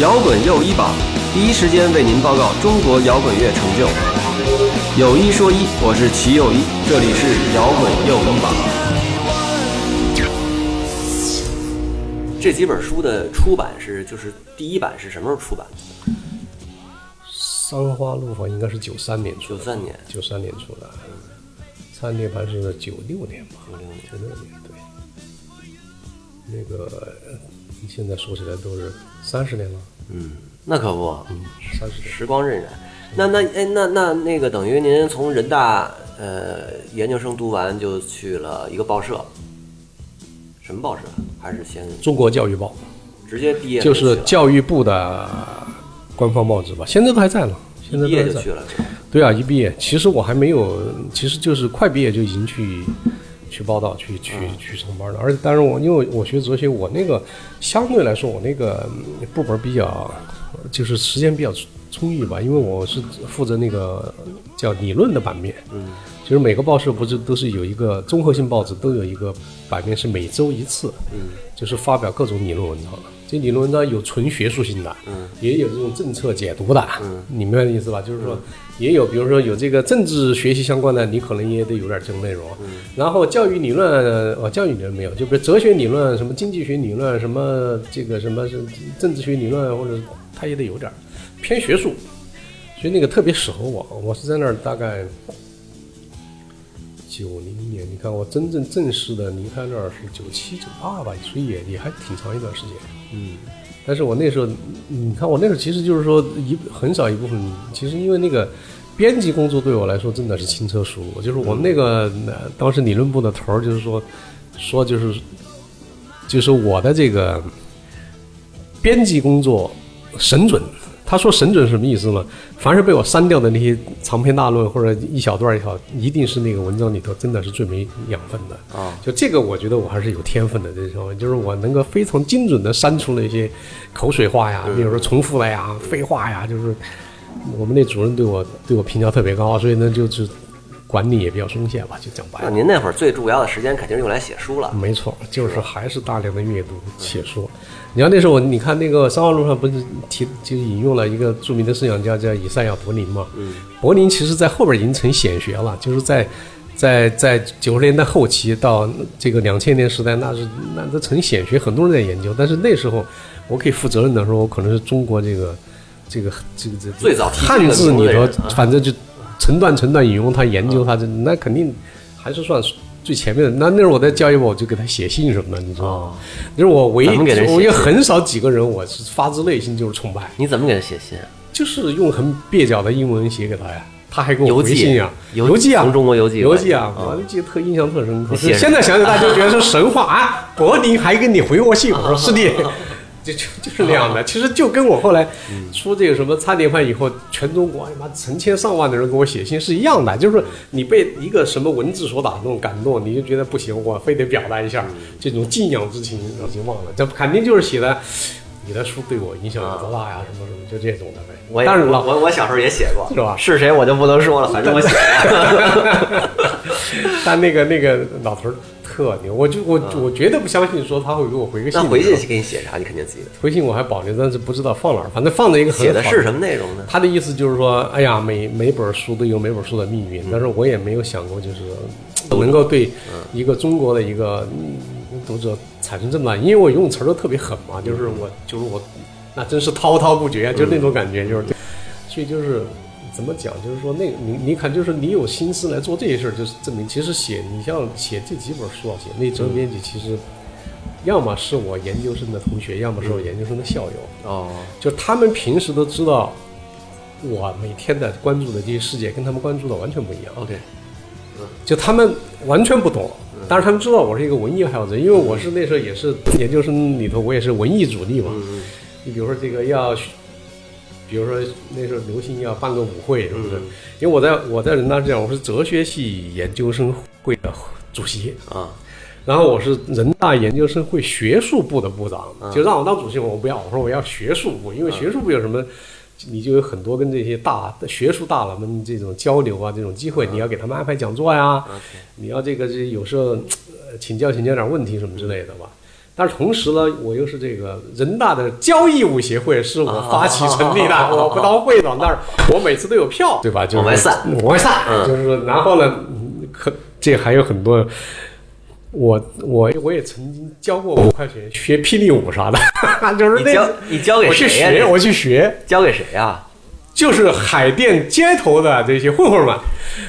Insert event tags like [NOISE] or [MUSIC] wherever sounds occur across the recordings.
摇滚又一榜，第一时间为您报告中国摇滚乐成就。有一说一，我是齐又一，这里是摇滚又一榜。这几本书的出版是，就是第一版是什么时候出版的？三花路坊应该是九三年出的，九三年。九三年出的，灿涅槃是九六年吧？九六年九六年对。那个现在说起来都是三十年了，嗯，那可不，嗯，三十年。时光荏苒。那那哎，那那那个等于您从人大呃研究生读完就去了一个报社，什么报社？还是先中国教育报。直接毕业就是教育部的官方报纸吧，现在都还在呢，现在毕都还在业就去了，对啊，一毕业，其实我还没有，其实就是快毕业就已经去去报道、去去去上班的。而且，当然我因为我学哲学，我那个相对来说，我那个嗯部门比较就是时间比较充充裕吧，因为我是负责那个叫理论的版面。嗯，就是每个报社不是都是有一个综合性报纸，都有一个版面是每周一次，嗯，就是发表各种理论文章。这理论文章有纯学术性的，嗯，也有这种政策解读的，嗯，你明白的意思吧？就是说，也有比如说有这个政治学习相关的，你可能也得有点这种内容，嗯，然后教育理论，哦，教育理论没有，就比如哲学理论、什么经济学理论、什么这个什么是政治学理论，或者他也得有点偏学术，所以那个特别适合我。我是在那儿大概九零年，你看我真正正式的离开那儿是九七九八吧，所以也也还挺长一段时间。嗯，但是我那时候，你看我那时候其实就是说一很少一部分，其实因为那个编辑工作对我来说真的是轻车熟路，就是我们那个、呃当时理论部的头就是说说就是就是我的这个编辑工作神准。他说神准什么意思呢？凡是被我删掉的那些长篇大论或者一小段儿也好，一定是那个文章里头真的是最没养分的。啊，就这个，我觉得我还是有天分的。这种就是我能够非常精准的删除那些口水话呀，比如说重复的呀、废话呀，就是我们那主任对我对我评价特别高，所以呢，就是管理也比较松懈吧，就讲白了。那您那会儿最主要的时间肯定是用来写书了。没错，就是还是大量的阅读写书。你要那时候我，你看那个《三号路上》不是提就引用了一个著名的思想家叫以赛亚·柏林嘛？嗯，柏林其实在后边已经成显学了，就是在在在九十年代后期到这个两千年时代，那是那都成显学，很多人在研究。但是那时候我可以负责任的说，我可能是中国这个这个这个这个最早汉字里头反正就成段成段引用他研究他这，那肯定还是算最前面的。那那时候我在教育部，我就给他写信什么的，你知道吗？就是我唯一，我也信很少几个人，我是发自内心就是崇拜，你怎么给他写信啊？就是用很蹩脚的英文写给他呀。他还给我回信啊，邮邮寄啊，从中国邮寄邮寄啊，啊我记得特印象特深刻。现在想起来就觉得是神话啊！[LAUGHS] 柏林还给你回过信，我说 [LAUGHS] 是的，就就 [LAUGHS] 就是那样的。其实就跟我后来出这个什么差点饭以后，全中国他妈成千上万的人给我写信是一样的，就是你被一个什么文字所打动、感动，你就觉得不行，我非得表达一下这种敬仰之情，已经忘了，这肯定就是写的。你的书对我影响有多大呀？什么什么，就这种的呗。我也当然了，我我小时候也写过，是吧是谁我就不能说了，反正我写过。但那个那个老头儿特牛，我就我我绝对不相信说他会给我回个信。那回信给你写啥？你肯定记得。回信我还保留，但是不知道放哪儿，反正放在一个很写的是什么内容呢？他的意思就是说，哎呀，每每本书都有每本书的命运，但是我也没有想过，就是能够对一个中国的一个嗯读者产生这么大，因为我用词儿都特别狠嘛，就是我就是我，那真是滔滔不绝，就那种感觉，就是，所以就是怎么讲，就是说那个你你看，就是你有心思来做这些事儿，就是证明其实写你像写这几本书啊，写那责编辑其实。要么是我研究生的同学，要么是我研究生的校友，哦，就他们平时都知道，我每天的关注的这些世界跟他们关注的完全不一样。OK，就他们完全不懂，但是他们知道我是一个文艺爱好者，因为我是那时候也是研究生里头，我也是文艺主力嘛。嗯你比如说这个要，比如说那时候流行要办个舞会，是不是？嗯。因为我在我在人大这样，我是哲学系研究生会的主席，啊，然后我是人大研究生会学术部的部长，嗯就让我当主席，我不要，我说我要学术部，因为学术部有什么，你就有很多跟这些大学术大佬们这种交流啊，这种机会，你要给他们安排讲座呀你要这个这有时候呃请教请教点问题什么之类的吧。但是同时呢，我又是这个人大的交易舞协会是我发起成立的，啊我不当会长，但是我每次都有票，对吧？就是往外散，往外散，嗯就是说，然后呢，嗯可这还有很多。我我我也曾经交过五块钱学霹雳舞啥的，[LAUGHS] 就是那你交你交给我去谁呀？学，我去学，交给谁呀？就是海淀街头的这些混混们，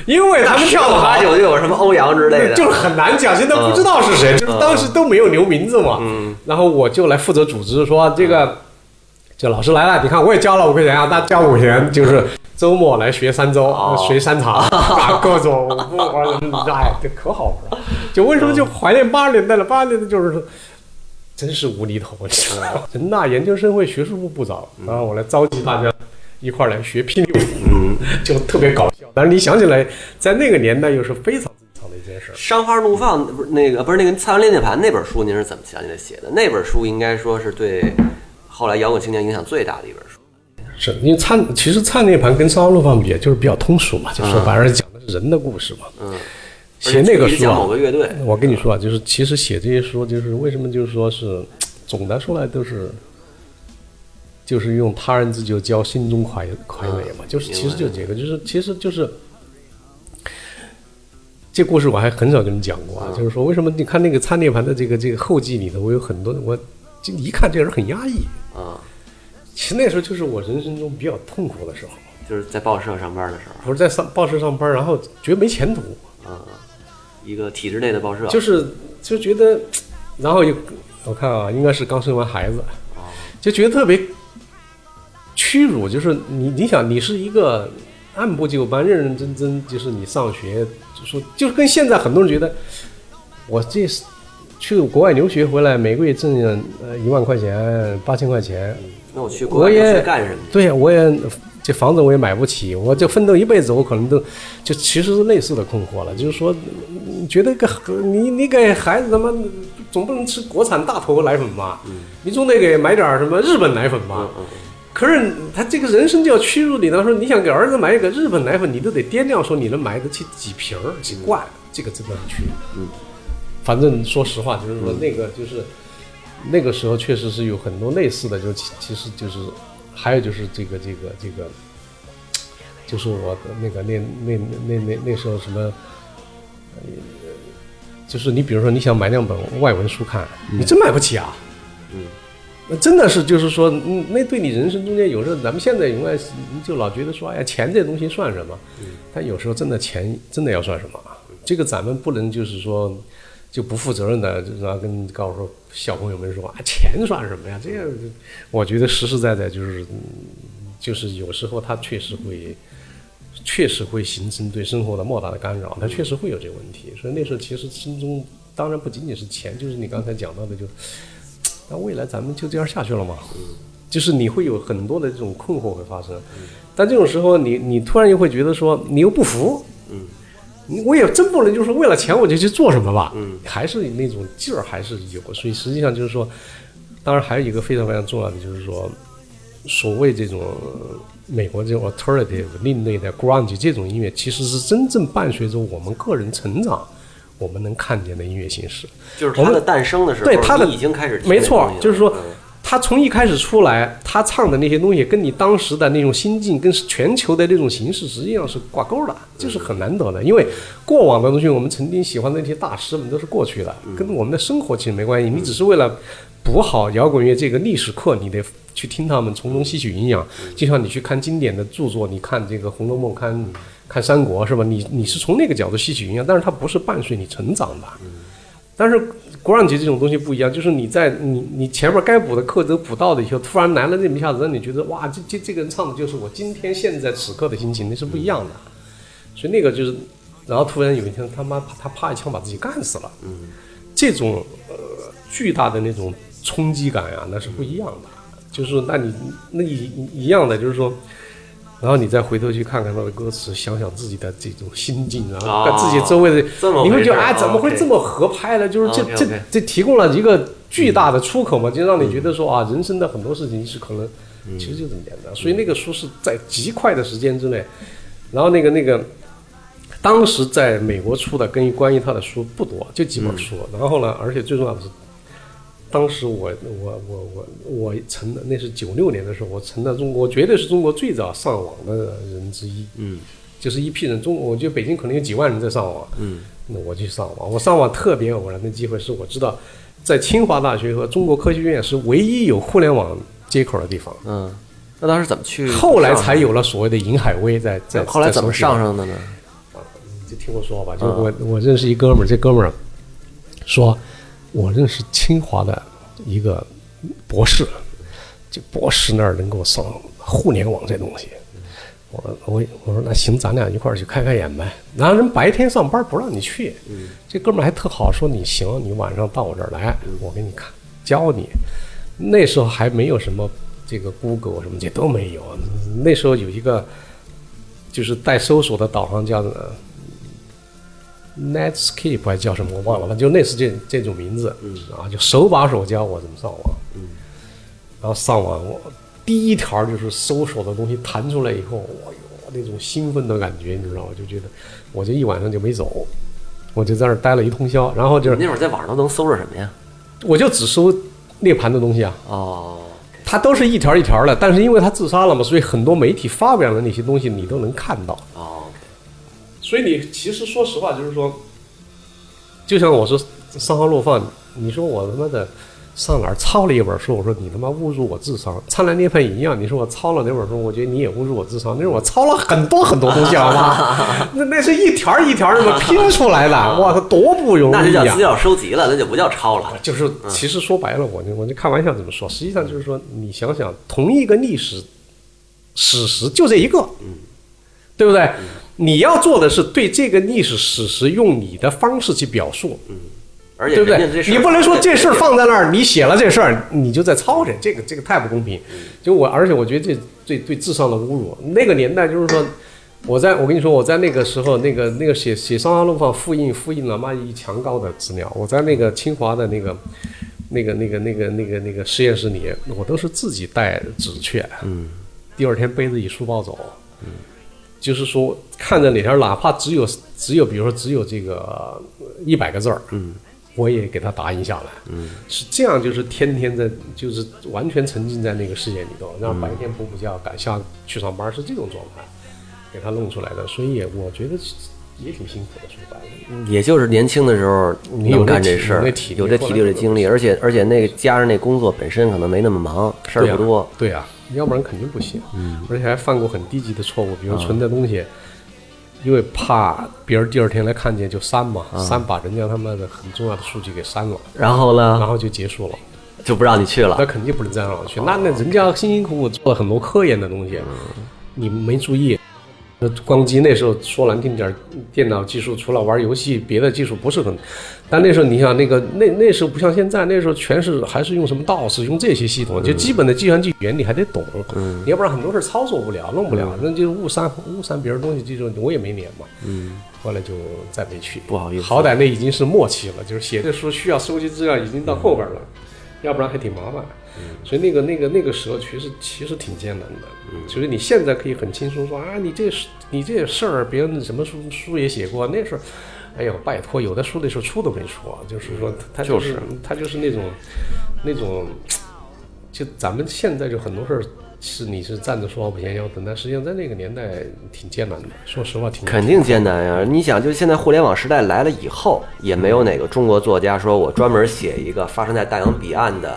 因为他们跳的好八，九就有什么欧阳之类的，就是很难讲，现在不知道是谁，就是当时都没有留名字嘛。嗯然后我就来负责组织，说这个，这老师来了，你看我也交了五块钱啊，大家交五块钱，就是周末来学三周，哦学三场，[LAUGHS] 啊各种舞，哎，这可好玩了。就为什么就怀念八十年代了？八十年代就是说。真是无厘头，你知道吗？人大研究生会学术部部长，然后我来召集大家一块儿来学霹雳舞，嗯，[LAUGHS] 就特别搞笑。但是你想起来，在那个年代又是非常正常的一件事儿。商花怒放不是那个不是那个《蔡文列涅盘》那本书，您是怎么想起来写的？那本书应该说是对后来摇滚青年影响最大的一本书。是因为灿其实灿涅盘跟山花怒放比，就是比较通俗嘛，就说白了讲的是人的故事嘛。嗯，写那个书啊某啊，个乐队，我跟你说啊，就是其实写这些书，就是为什么就是说是总的说来都是。就是用他人之酒浇心中快快慰嘛，就是其实就这个，就是其实就是这故事我还很少跟你讲过啊，就是说为什么你看那个参涅盘的这个这个后记里头，我有很多我就一看这个人很压抑，啊，其实那时候就是我人生中比较痛苦的时候，就是在报社上班的时候，不是在上报社上班，然后觉得没前途，啊，一个体制内的报社，就是就觉得，然后又我看啊，应该是刚生完孩子，哦。就觉得特别屈辱，就是你你想你是一个按部就班、认认真真，就是你上学，就说就是跟现在很多人觉得我这是去国外留学回来，每个月挣呃一万块钱、八千块钱，那我去国外干什么？对呀，我也这房子我也买不起，我就奋斗一辈子，我可能都就其实是类似的困惑了。就是说，你觉得个你你给孩子他妈总不能吃国产大头奶粉吧？你总得给买点什么日本奶粉吧？嗯嗯可是他这个人生就要屈辱你，他说你想给儿子买一个日本奶粉，你都得掂量说你能买得起几瓶儿几罐，这个真的很屈辱。嗯，反正说实话，就是说那个就是那个时候确实是有很多类似的，就其其实就是还有就是这个这个这个，就是我的那个那那那那那时候什么，呃，就是你比如说你想买两本外文书看，你真买不起啊。嗯，那真的是就是说，嗯，那对你人生中间有时候咱们现在永远就老觉得说，哎呀，钱这东西算什么？但有时候真的钱真的要算什么？这个咱们不能就是说就不负责任的，然后跟告诉说小朋友们说啊，钱算什么呀？这个我觉得实实在在就是，嗯就是有时候它确实会。确实会形成对生活的莫大的干扰，它确实会有这个问题。所以那时候其实心中当然不仅仅是钱，就是你刚才讲到的，就那未来咱们就这样下去了吗？就是你会有很多的这种困惑会发生，但这种时候你你突然又会觉得说你又不服，嗯我也真不能就是为了钱我就去做什么吧，嗯还是那种劲儿还是有，所以实际上就是说，当然还有一个非常非常重要的就是说，所谓这种美国这种 alternative 另类的 grunge 这种音乐，其实是真正伴随着我们个人成长，我们能看见的音乐形式。就是它的诞生的时候，对它的已经开始没错就是说嗯他从一开始出来，他唱的那些东西跟你当时的那种心境，跟全球的那种形式实际上是挂钩的，这是很难得的。因为过往的东西，我们曾经喜欢的那些大师们都是过去的，跟我们的生活其实没关系。你只是为了补好摇滚乐这个历史课，你得去听他们，从中吸取营养。就像你去看经典的著作，你看这个《红楼梦》，看看《三国》，是吧？你你是从那个角度吸取营养，但是它不是伴随你成长的。但是 g r u n 这种东西不一样，就是你在你你前面该补的课都补到了以后，突然来了那么一下子，让你觉得哇，这这这个人唱的就是我今天现在此刻的心情，那是不一样的。所以那个就是，然后突然有一天他妈他啪一枪把自己干死了，这种呃巨大的那种冲击感呀，那是不一样的。就是，那你那一一样的，就是说。然后你再回头去看看他的歌词，想想自己的这种心境，然后看自己周围的，你会觉得哎，啊怎么会这么合拍呢？就是这这这提供了一个巨大的出口嘛，就让你觉得说啊，人生的很多事情是可能其实就这么简单。所以那个书是在极快的时间之内，然后那个那个当时在美国出的跟关于他的书不多，就几本书。然后呢，而且最重要的是，当时我我我我我成的那是九六年的时候，我成了中国绝对是中国最早上网的人之一。嗯就是一批人，中我觉得北京可能有几万人在上网，嗯那我去上网。我上网特别偶然的机会是我知道，在清华大学和中国科学院是唯一有互联网接口的地方。嗯，那当时怎么去？后来才有了所谓的银海威在在。后来怎么上上的呢？你就听我说吧，就我我认识一哥们儿，这哥们儿说，我认识清华的一个博士，就博士那儿能够上互联网这东西。我我我说那行，咱俩一块儿去开开眼呗。然后人白天上班不让你去，这哥们儿还特好，说你行，你晚上到我这儿来，我给你看教你。那时候还没有什么这个 Google 什么这都没有，那时候有一个就是带搜索的导航叫 Netscape 还叫什么我忘了，反正就类似这这种名字，嗯啊，就手把手教我怎么上网，嗯然后上网我第一条就是搜索的东西弹出来以后，我哟那种兴奋的感觉，你知道吗？就觉得我这一晚上就没走，我就在那儿待了一通宵，然后就是那会儿在网上都能搜着什么呀？我就只搜涅盘的东西啊，哦，它都是一条一条的，但是因为他自杀了嘛，所以很多媒体发表的那些东西你都能看到。哦，所以你其实说实话，就是说，就像我说三号落放，你说我他妈的上哪儿抄了一本书，我说你他妈侮辱我智商。灿烂涅槃一样，你说我抄了那本书，我觉得你也侮辱我智商。那是我抄了很多很多东西，好吗？那 [LAUGHS] 那是一条一条那么拼出来的，哇，它多不容易啊那就叫资！料收集了，那就不叫抄了。就是其实说白了，我就我就开玩笑这么说，实际上就是说，你想想，同一个历史史实就这一个，嗯对不对？你要做的是对这个历史史实用你的方式去表述，嗯而且对不对？你不能说这事儿放在那儿，你写了这事儿，你就在抄着，这个这个太不公平。就我，而且我觉得这对对智商的侮辱。那个年代就是说，我在我跟你说，我在那个时候，那个那个写写《上海路放》复印复印了妈一墙高的资料，我在那个清华的那个。那个、那个、那个、那个、那个实验室里，我都是自己带纸去，嗯，第二天背着一书包走，嗯，就是说看着哪条，哪怕只有只有，比如说只有这个一百个字儿，嗯，我也给他打印下来，嗯，是这样，就是天天在，就是完全沉浸在那个世界里头，然后白天补补觉，赶下去上班，是这种状态，给他弄出来的，所以也我觉得也挺辛苦的，说白了。也就是年轻的时候能你有干这事儿有这体力有这精力，而且而且那个加上那工作本身可能没那么忙，事儿不多。对呀、要不然肯定不行。嗯，而且还犯过很低级的错误，比如存的东西，因为怕别人第二天来看见就删嘛，删把人家他妈的很重要的数据给删了，然后呢，然后就结束了。就不让你去了那。肯定不能再让我去，那那人家辛辛苦苦做了很多科研的东西，你没注意。那光机那时候说难听点儿，电脑技术除了玩游戏，别的技术不是很。但那时候你想那个那那时候不像现在，那时候全是还是用什么 DOS，用这些系统，就基本的计算机原理还得懂，嗯，要不然很多事儿操作不了，弄不了，那就误删误删别人东西，这种我也没脸嘛，嗯，后来就再没去，不好意思。好歹那已经是末期了，就是写这书需要收集资料已经到后边了，要不然还挺麻烦。所以那个那个那个时候其实其实挺艰难的。所以你现在可以很轻松说啊，你这是你这事儿，别人什么书书也写过，那时候，哎呦，拜托，有的书那时候出都没出啊，就是说他就是他就是那种那种，就咱们现在就很多事儿。是你是站着说话不嫌腰疼，但实际上在那个年代挺艰难的。说实话，挺肯定艰难呀！你想，就现在互联网时代来了以后，也没有哪个中国作家说我专门写一个发生在大洋彼岸的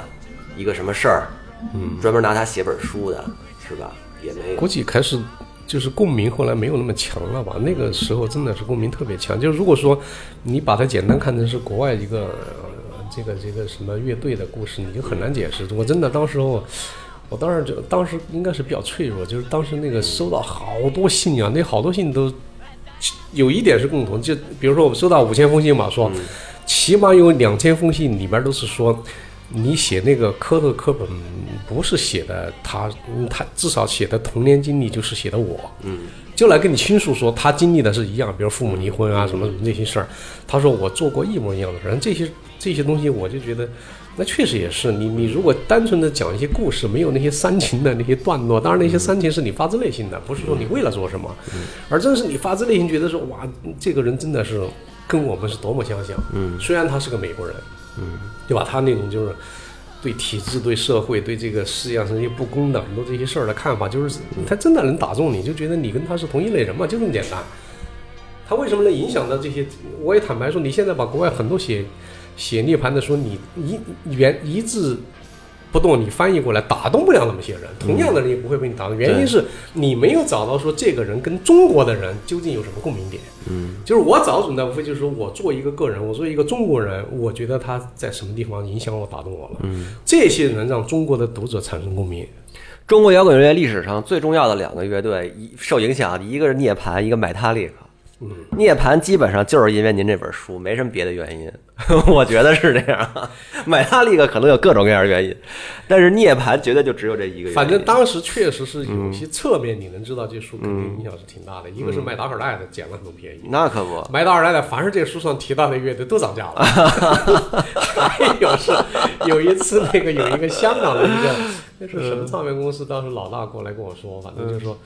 一个什么事儿，嗯，专门拿它写本书的，是吧？也没有。估计开始就是共鸣，后来没有那么强了吧？那个时候真的是共鸣特别强。就如果说你把它简单看成是国外一个、呃、这个这个什么乐队的故事，你就很难解释。我真的当时候。我当时就当时应该是比较脆弱，就是当时那个收到好多信啊，那好多信都有一点是共同，就比如说我们收到五千封信嘛，说起码有两千封信里边都是说你写那个科特课本不是写的他，他至少写的童年经历就是写的我，嗯，就来跟你倾诉说他经历的是一样，比如父母离婚啊什么什么那些事儿，他说我做过一模一样的事儿，这些这些东西我就觉得。那确实也是，你你如果单纯的讲一些故事，没有那些煽情的那些段落，当然那些煽情是你发自内心的，不是说你为了做什么，而正是你发自内心觉得说哇，这个人真的是跟我们是多么相像。嗯，虽然他是个美国人，嗯，对吧？他那种就是对体制、对社会、对这个世界上这些不公的很多这些事儿的看法，就是他真的能打中你，就觉得你跟他是同一类人嘛，就这么简单。他为什么能影响到这些？我也坦白说，你现在把国外很多写写涅槃的书，你一原一字不动，你翻译过来打动不了那么些人。同样的人也不会被你打动，原因是你没有找到说这个人跟中国的人究竟有什么共鸣点。嗯，就是我找准的无非就是说我作为一个个人，我作为一个中国人，我觉得他在什么地方影响我、打动我了。嗯，这些人让中国的读者产生共鸣。中国摇滚乐历史上最重要的两个乐队，一受影响，一个是涅槃，一个买塔利克。嗯，涅槃基本上就是因为您这本书，没什么别的原因，[LAUGHS] 我觉得是这样。[LAUGHS] 买塔利克可能有各种各样的原因，但是涅槃绝对就只有这一个原因。反正当时确实是有些侧面，你能知道这书肯定影响是挺大的。一个是麦达尔戴的捡了很多便宜，那可不，买达尔戴的凡是这书上提到的乐队都涨价了。还有是有一次那个有一个香港的一个那是什么唱片公司，当时老大过来跟我说，反正就说。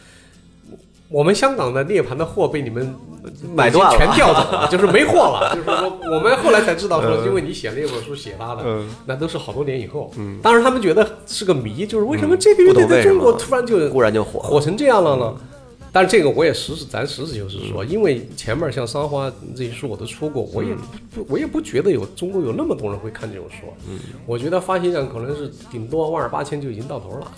我们香港的涅槃的货被你们 [LAUGHS] 买断了全调走了，[LAUGHS] 就是没货了。就是说，[LAUGHS] 我们后来才知道说，因为你写了一本书写他的，那都是好多年以后。嗯，当时他们觉得是个谜，就是为什么这个乐队在中国突然就忽然就火火成这样了呢？但是这个我也实实，咱实事求是说，因为前面像《三花》这些书我都出过，我也不，我也不觉得有中国有那么多人会看这种书。嗯，我觉得发行量可能是顶多万儿八千就已经到头了。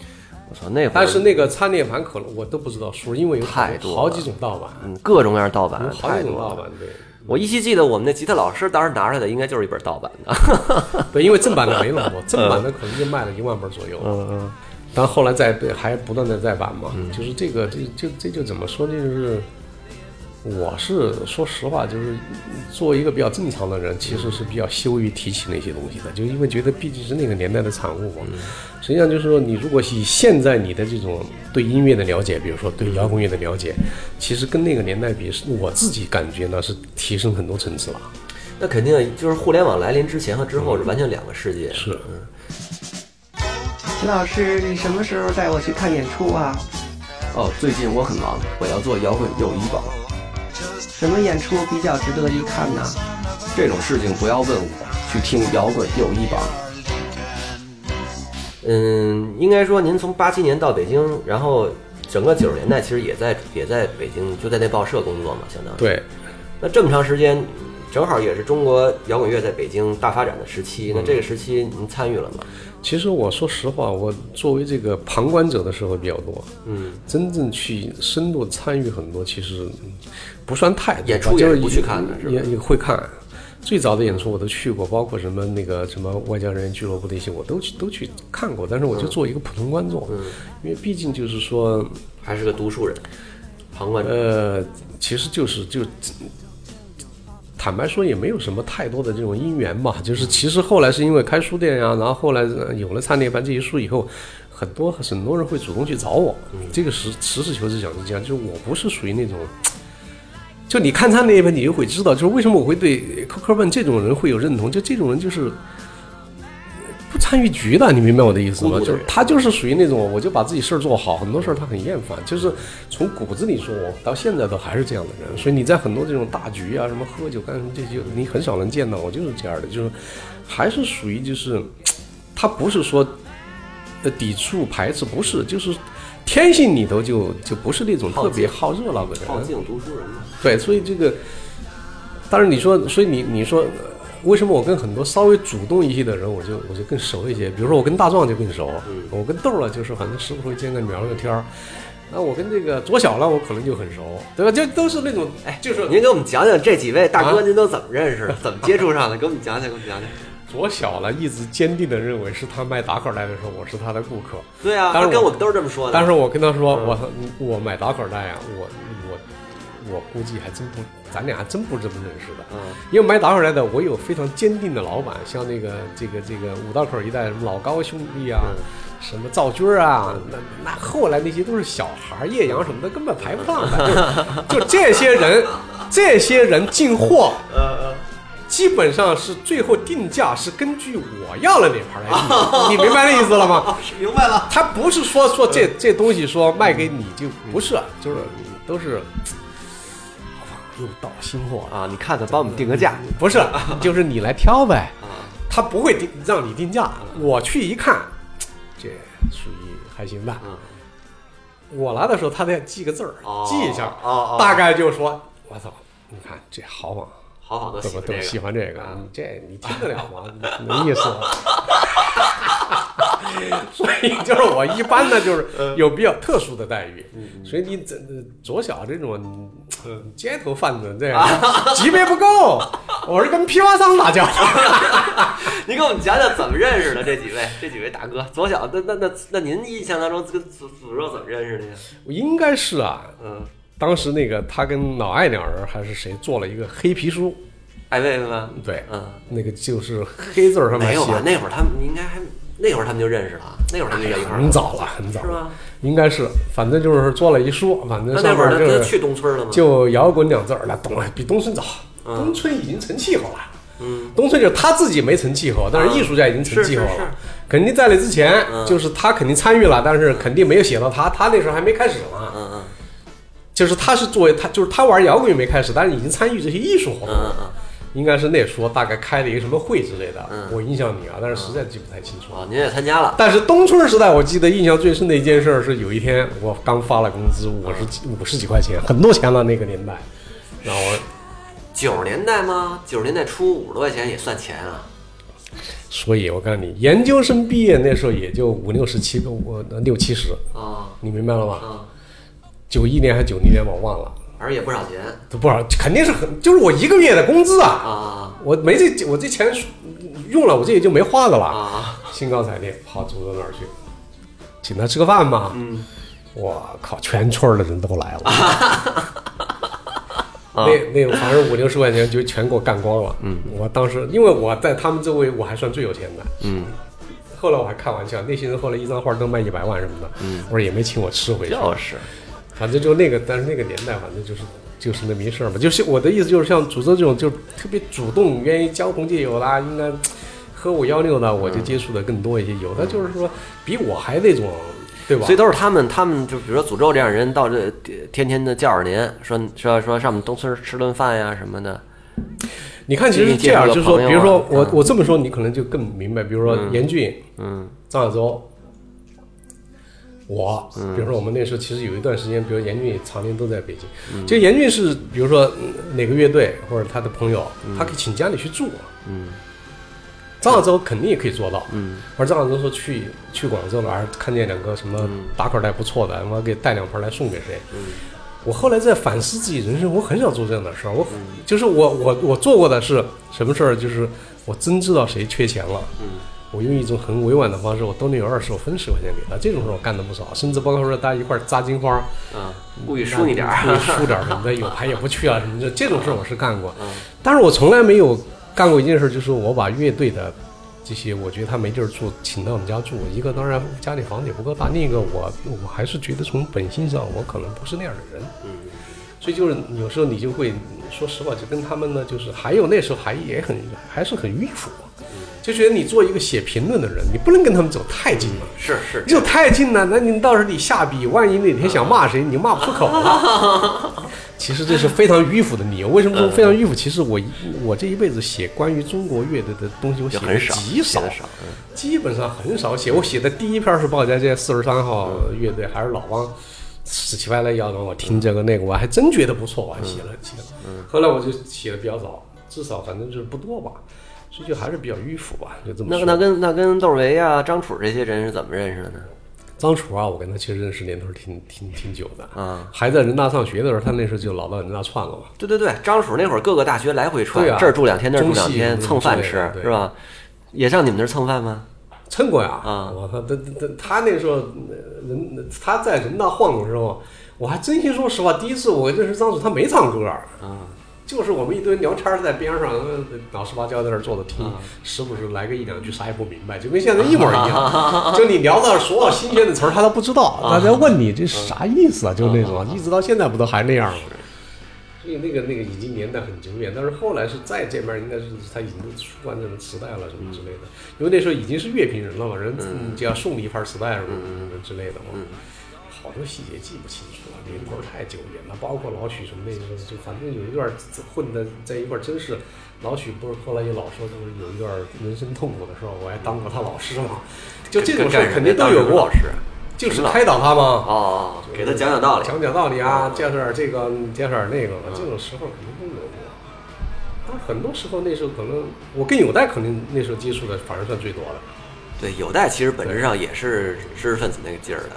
我操，那会儿但是那个擦涅盘可能我都不知道数，因为有太多好几种盗版，嗯，各种各样盗版有好。几种盗版，对我依稀记得我们那吉他老师当时拿出来的应该就是一本盗版的。[LAUGHS] 对，因为正版的没那么多，正版的可能就卖了一万本左右，嗯嗯，但后来在还不断的再版嘛，就是这个这就这就怎么说呢？就是我是说实话，就是作为一个比较正常的人，其实是比较羞于提起那些东西的，就因为觉得毕竟是那个年代的产物嘛。实际上就是说，你如果以现在你的这种对音乐的了解，比如说对摇滚乐的了解，其实跟那个年代比，是我自己感觉呢是提升很多层次了。那肯定就是互联网来临之前和之后是完全两个世界。是，秦老师，你什么时候带我去看演出啊？哦，最近我很忙，我要做摇滚友谊榜，什么演出比较值得一看呢？这种事情不要问我，去听摇滚有一榜。嗯，应该说您从八七年到北京，然后整个九十年代其实也在也在北京，就在那报社工作嘛，相当于。对，那这么长时间，正好也是中国摇滚乐在北京大发展的时期。那这个时期您参与了吗？其实我说实话，我作为这个旁观者的时候比较多，嗯，真正去深度参与很多，其实嗯不算太多。演出就是也不去看的是吧也也会看。最早的演出我都去过，包括什么那个什么外交人员俱乐部那些，我都去都去看过。但是我就做一个普通观众，嗯因为毕竟就是说，还是个读书人，旁观者。呃，其实就是就坦白说，也没有什么太多的这种因缘吧。就是其实后来是因为开书店呀、然后后来有了《灿涅槃》这些书以后，很多很多人会主动去找我。这个实实事求是讲是这样，就是我不是属于那种。就你看他那一本，你就会知道，就是为什么我会对科科问这种人会有认同。就这种人就是不参与局的，你明白我的意思吗？就是他就是属于那种，我就把自己事儿做好，很多事儿他很厌烦。就是从骨子里说，我到现在都还是这样的人。所以你在很多这种大局啊，什么喝酒干什么这些，你很少能见到我就是这样的，就是还是属于就是他不是说呃抵触排斥，不是，就是天性里头就就不是那种特别好热闹的人。好静读书人嘛。对，所以这个，但是你说，所以你你说，呃为什么我跟很多稍微主动一些的人，我就我就更熟一些？比如说我跟大壮就更熟，我跟豆儿了就是反正时不会见个聊个天儿。那我跟这个左小了，我可能就很熟，对吧？就都是那种，哎，就是您给我们讲讲这几位大哥，啊您都怎么认识的？[LAUGHS] 怎么接触上的？给我们讲讲，给我们讲讲。左小了一直坚定的认为是他卖打口袋的时候，我是他的顾客。对啊，当时跟我们都是这么说的。但是我跟他说，嗯我我买打口袋啊，我我我估计还真不，咱俩还真不是这么认识的。嗯，因为买达克带的，我有非常坚定的老板，像那个这个这个五道口一带什么老高兄弟啊，嗯什么赵军儿啊，那那后来那些都是小孩儿，叶阳什么的根本排不上的，就 [LAUGHS] 就这些人，这些人进货，呃基本上是最后定价是根据我要了哪盘来定，[LAUGHS] 你明白那意思了吗？哦，[LAUGHS] 明白了。他不是说说这这东西说卖给你就不是，就是都是，又到新货，啊，你看看，帮我们定个价不是，就是你来挑呗。啊。他不会定让你定价。我去一看，这属于还行吧。嗯我来的时候，他得记个字儿，哦记一下，哦哦大概就说，我操，你看这豪放，好好都都都喜欢这个喜欢这个，你这你听得了吗？没意思。[LAUGHS] [LAUGHS] 所以就是我一般呢，就是有比较特殊的待遇，所以你这左小这种呃街头贩子这样级别不够，[LAUGHS] 我是跟批发商打交道。[LAUGHS] 你给我们讲讲怎么认识的这几位，这几位大哥。左小，那那那那您印象当中跟左左肉怎么认识的呀？应该是啊，嗯，当时那个他跟老爱两人还是谁做了一个黑皮书，艾薇薇吗？对，嗯，那个就是黑字儿上面写没有吧？那会儿他们应该还那会儿他们就认识了，那会儿他们就在一块儿很早了，很早是吧？应该是，反正就是做了一书，反正那那会儿他上面就是去东村了吗？就摇滚两字儿了，东比东村早，嗯东村已经成气候了。嗯，东村就是他自己没成气候，但是艺术家已经成气候了。肯定在那之前，嗯就是他肯定参与了，但是肯定没有写到他，他那时候还没开始嘛。嗯嗯就是他是作为他，就是他玩摇滚也没开始，但是已经参与这些艺术活动。了嗯嗯。应该是那时候大概开了一个什么会之类的，嗯我印象里啊，但是实在记不太清楚。啊，您也参加了。但是东村时代，我记得印象最深的一件事儿是，有一天我刚发了工资，五十几五十几块钱，很多钱了那个年代。然后我九十年代吗？九十年代初五十多块钱也算钱啊。所以我告诉你，研究生毕业那时候也就五六十七个，我六七十，啊你明白了吗？啊，九一年还是九零年我忘了，反正也不少钱都不少，肯定是很，就是我一个月的工资啊，啊我没这我这钱用了，我这也就没花的了。啊！兴高采烈跑组织那儿去，请他吃个饭嘛。嗯，我靠，全村的人都来了。[LAUGHS] 啊那那个反正五六十块钱就全给我干光了。嗯，我当时因为我在他们周围我还算最有钱的。嗯，后来我还开玩笑，那些人后来一张画都卖一百万什么的。嗯，我说也没请我吃回去。就是反正就那个，但是那个年代，反正就是就是那么一事儿嘛。就是我的意思，就是像主哲这种，就特别主动、愿意交朋结友啦，应该和我幺六的，我就接触的更多一些。有的就是说比我还那种，对吧？所以都是他们，他们就比如说诅咒这样人，到这天天的叫着您，说说说上我们东村吃顿饭呀什么的。你看，其实这样，就是说，比如说我我这么说，你可能就更明白。比如说严俊、嗯张亚洲，我，比如说我们那时候其实有一段时间，比如严俊常年都在北京。嗯就严俊是，比如说嗯哪个乐队或者他的朋友，他可以请家里去住。嗯张亚洲肯定也可以做到。嗯而张亚洲说去去广州了，而看见两个什么打口袋不错的，我给带两盘来送给谁。嗯我后来在反思自己人生，我很少做这样的事儿。我就是我我我做过的是什么事儿？就是我真知道谁缺钱了，嗯我用一种很委婉的方式，我兜里有二十，我分十块钱给他。这种事儿我干的不少，甚至包括说大家一块儿扎金花，嗯，故意输一点故意。输点儿什么的，有牌也不去啊什么的，这种事儿我是干过。嗯但是我从来没有干过一件事，就是我把乐队的这些，我觉得他没地儿住，请到我们家住。一个当然家里房子也不够大，另一个我我还是觉得从本性上我可能不是那样的人。嗯所以就是有时候你就会，说实话，就跟他们呢，就是还有那时候还也很还是很迂腐，就觉得你做一个写评论的人，你不能跟他们走太近了。是是你，走太近了，那你到时候你下笔，万一哪天想骂谁，你就骂不出口了。[LAUGHS] 其实这是非常迂腐的理由。为什么说非常迂腐？其实我我这一辈子写关于中国乐队的东西，我写的极少，少。嗯基本上很少写。我写的第一篇是鲍家街四十三号乐队，还是老汪死乞白赖要让我听这个那个，我还真觉得不错，我还写了写了。后来我就写的比较早，至少反正就是不多吧，所以就还是比较迂腐吧，就这么说。那那跟那跟窦唯啊、张楚这些人是怎么认识的呢？张楚啊，我跟他其实认识年头是挺挺挺久的啊。还在人大上学的时候，他那时候就老到人大串了嘛。对对对，张楚那会儿各个大学来回串，对啊这儿住两天，那儿住两中天，戏蹭饭吃是吧？也上你们那儿蹭饭吗？蹭过呀！啊我操，他他他那时候呃人他在人大晃的时候，我还真心说实话，第一次我认识张楚，他没唱歌啊，就是我们一堆聊天在边上，呃老实巴交在那儿坐着听，时不时来个一两句，啥也不明白，就跟现在一模一样。[LAUGHS] 就你聊到所有新鲜的词儿，他都不知道，大家问你这啥意思啊？就那种，一直到现在不都还那样吗？所以那个那个已经年代很久远，但是后来是再见面应该是他已经出完这种磁带了什么之类的，因为那时候已经是乐评人了嘛，人嗯。就要送你一盘磁带什么什么之类的嘛。好多细节记不清楚了，年头太久远了。包括老许什么那时候，就反正有一段混的在一块儿，真是老许不是后来也老说，就是有一段人生痛苦的时候，我还当过他老师嘛。[LAUGHS] 就这种事儿肯定都有过就是开导他嘛，哦，给他讲讲道理。讲讲道理啊，介绍点这个，介绍点那个，这种时候肯定都有过。但很多时候那时候可能我跟有代肯定那时候接触的反而算最多的。对，有代其实本质上也是知识分子那个劲儿的。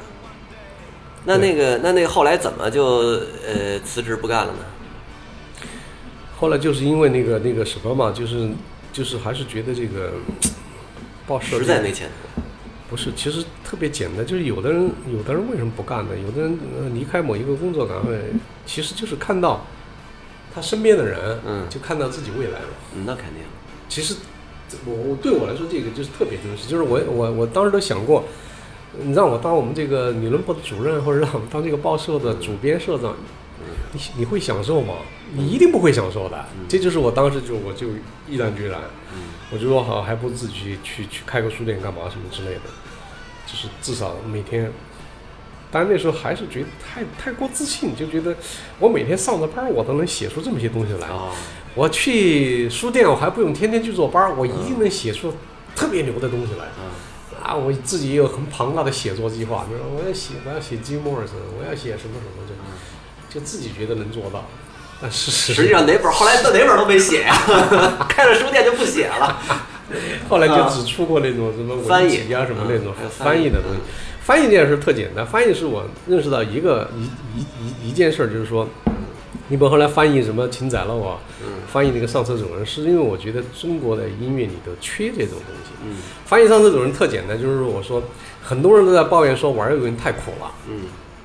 那那个那那个后来怎么就呃辞职不干了呢？后来就是因为那个那个什么嘛，就是就是还是觉得这个报社实在没钱。不是，其实特别简单，就是有的人有的人为什么不干呢？有的人呃离开某一个工作岗位，其实就是看到他身边的人，嗯就看到自己未来了。嗯，那肯定。其实我我对我来说，这个就是特别真实。就是我我我当时都想过，你让我当我们这个理论部的主任，或者让我们当这个报社的主编社长，你你会享受吗？你一定不会享受的。这就是我当时就我就毅然决然，我就说好，还不如自己去去去开个书店干嘛什么之类的，就是至少每天。当然那时候还是觉得太太过自信，就觉得我每天上着班儿，我都能写出这么些东西来。哦，我去书店，我还不用天天去坐班儿，我一定能写出特别牛的东西来。啊，我自己也有很庞大的写作计划，比如说我要写，我要写 Jim Morrison，我要写什么什么，就就自己觉得能做到。但事实实际上哪本后来到哪本都没写呀、[LAUGHS] 开了书店就不写了。后来就只出过那种什么翻译文集啊什么那种翻译的东西。翻译这件事特简单，翻译是我认识到一个一一一一件事儿，就是说，你比如后来翻译什么秦宰漏啊，翻译那个上车主人，是因为我觉得中国的音乐里头缺这种东西。嗯。翻译上车主人特简单，就是我说很多人都在抱怨说玩摇滚太苦了，嗯，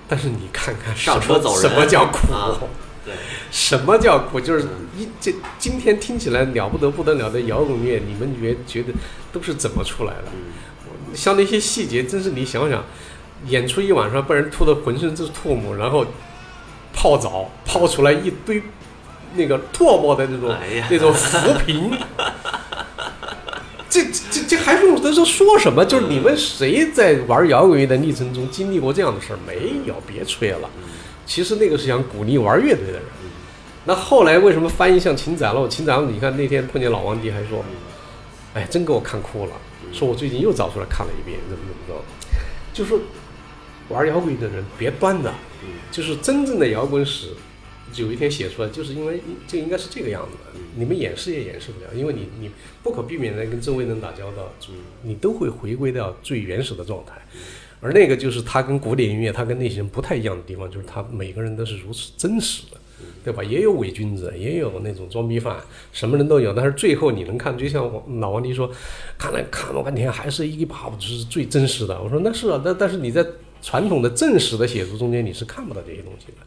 但是你看看上车走人。什么叫苦？啊对，什么叫苦？就是一这今天听起来了不得不得了的摇滚乐，你们觉觉得都是怎么出来的？像那些细节，真是你想想，演出一晚上被人吐的浑身是唾沫，然后泡澡泡出来一堆那个唾沫的那种、哎那种浮萍。这这这还用得着说什么？就是你们谁在玩摇滚乐的历程中经历过这样的事儿？没有，别吹了。其实那个是想鼓励玩乐队的人。那后来为什么翻译像秦展了？秦宰漏，你看那天碰见老王迪还说：“哎，真给我看哭了。”说我最近又找出来看了一遍，怎么怎么着。就说玩摇滚的人别端着，就是真正的摇滚史，有一天写出来，就是因为这应该是这个样子的。你们掩饰也掩饰不了，因为你你不可避免的跟周围人打交道，你都会回归到最原始的状态。而那个就是他跟古典音乐，他跟那些人不太一样的地方，就是他每个人都是如此真实的，对吧？也有伪君子，也有那种装逼犯，什么人都有。但是最后你能看，就像老王迪说，看来看了半天还是一把就是最真实的。我说那是啊，但但是你在传统的正史的写作中间，你是看不到这些东西的。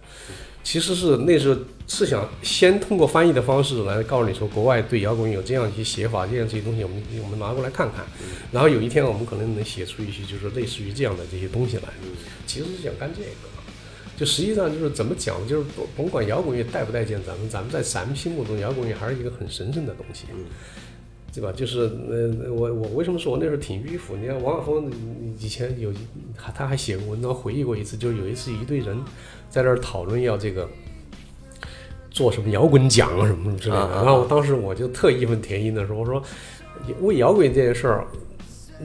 其实是那时候是想先通过翻译的方式来告诉你说，国外对摇滚有这样一些写法，这样这些东西，我们我们拿过来看看。然后有一天我们可能能写出一些就是类似于这样的这些东西来。其实是想干这个，就实际上就是怎么讲，就是甭管摇滚乐带不带见咱们，咱们在咱们心目中摇滚乐还是一个很神圣的东西。对吧？就是呃，我我为什么说我那时候挺迂腐？你看王晓峰以前有他他还写过文章回忆过一次，就是有一次一队人在那儿讨论要这个做什么摇滚奖啊什么什么之类的。然后当时我就特义愤填膺的说：“我说为摇滚这件事儿，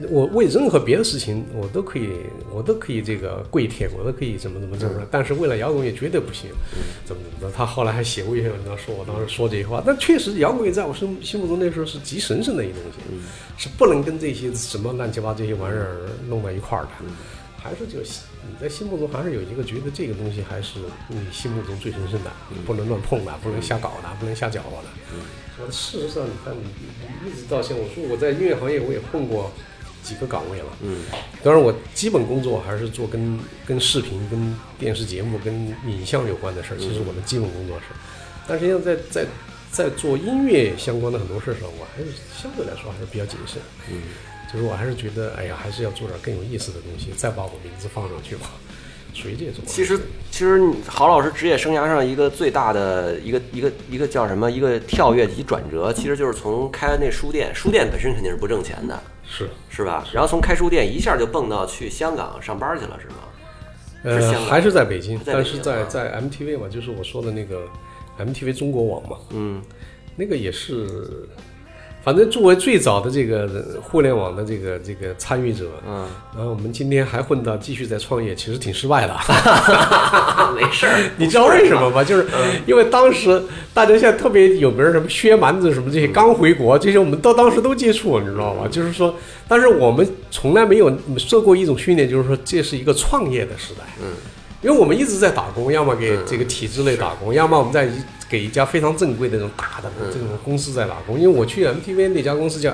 我为任何别的事情我都可以，我都可以这个跪舔，我都可以怎么怎么怎么，但是为了摇滚乐绝对不行，怎么怎么着。他后来还写过一篇文章，说我当时说这些话，但确实摇滚乐在我心心目中那时候是极神圣的一东西，是不能跟这些什么乱七八糟这些玩意儿弄到一块儿的。还是就你在心目中还是有一个觉得这个东西还是你心目中最神圣的，不能乱碰的，不能瞎搞的，不能瞎搅和的。说事实上，你看你你一直到现在，我说我在音乐行业我也混过几个岗位了，嗯，当然我基本工作还是做跟跟视频、跟电视节目、跟影像有关的事儿，其实我的基本工作是，但实际上在在在做音乐相关的很多事儿上，我还是相对来说还是比较谨慎，嗯，就是我还是觉得，哎呀，还是要做点更有意思的东西，再把我名字放上去吧，属于这种。其实其实郝老师职业生涯上一个最大的一个一个一个叫什么一个跳跃及转折，其实就是从开那书店，书店本身肯定是不挣钱的，是。是吧？然后从开书店一下就蹦到去香港上班去了，是吗？呃，还是在北京，但是在在 MTV 嘛，就是我说的那个 MTV 中国网嘛，嗯，那个也是，反正作为最早的这个互联网的这个这个参与者，嗯，然后我们今天还混到继续在创业，其实挺失败的。[LAUGHS] 没事儿，[LAUGHS] 你知道为什么吗？就是因为当时大家现在特别有名儿，什么薛蛮子什么这些刚回国，这些我们到当时都接触，你知道吗？就是说，但是我们从来没有受过一种训练，就是说这是一个创业的时代。嗯，因为我们一直在打工，要么给这个体制内打工，要么我们在一给一家非常正规的那种大的这种公司在打工。因为我去 MTV 那家公司叫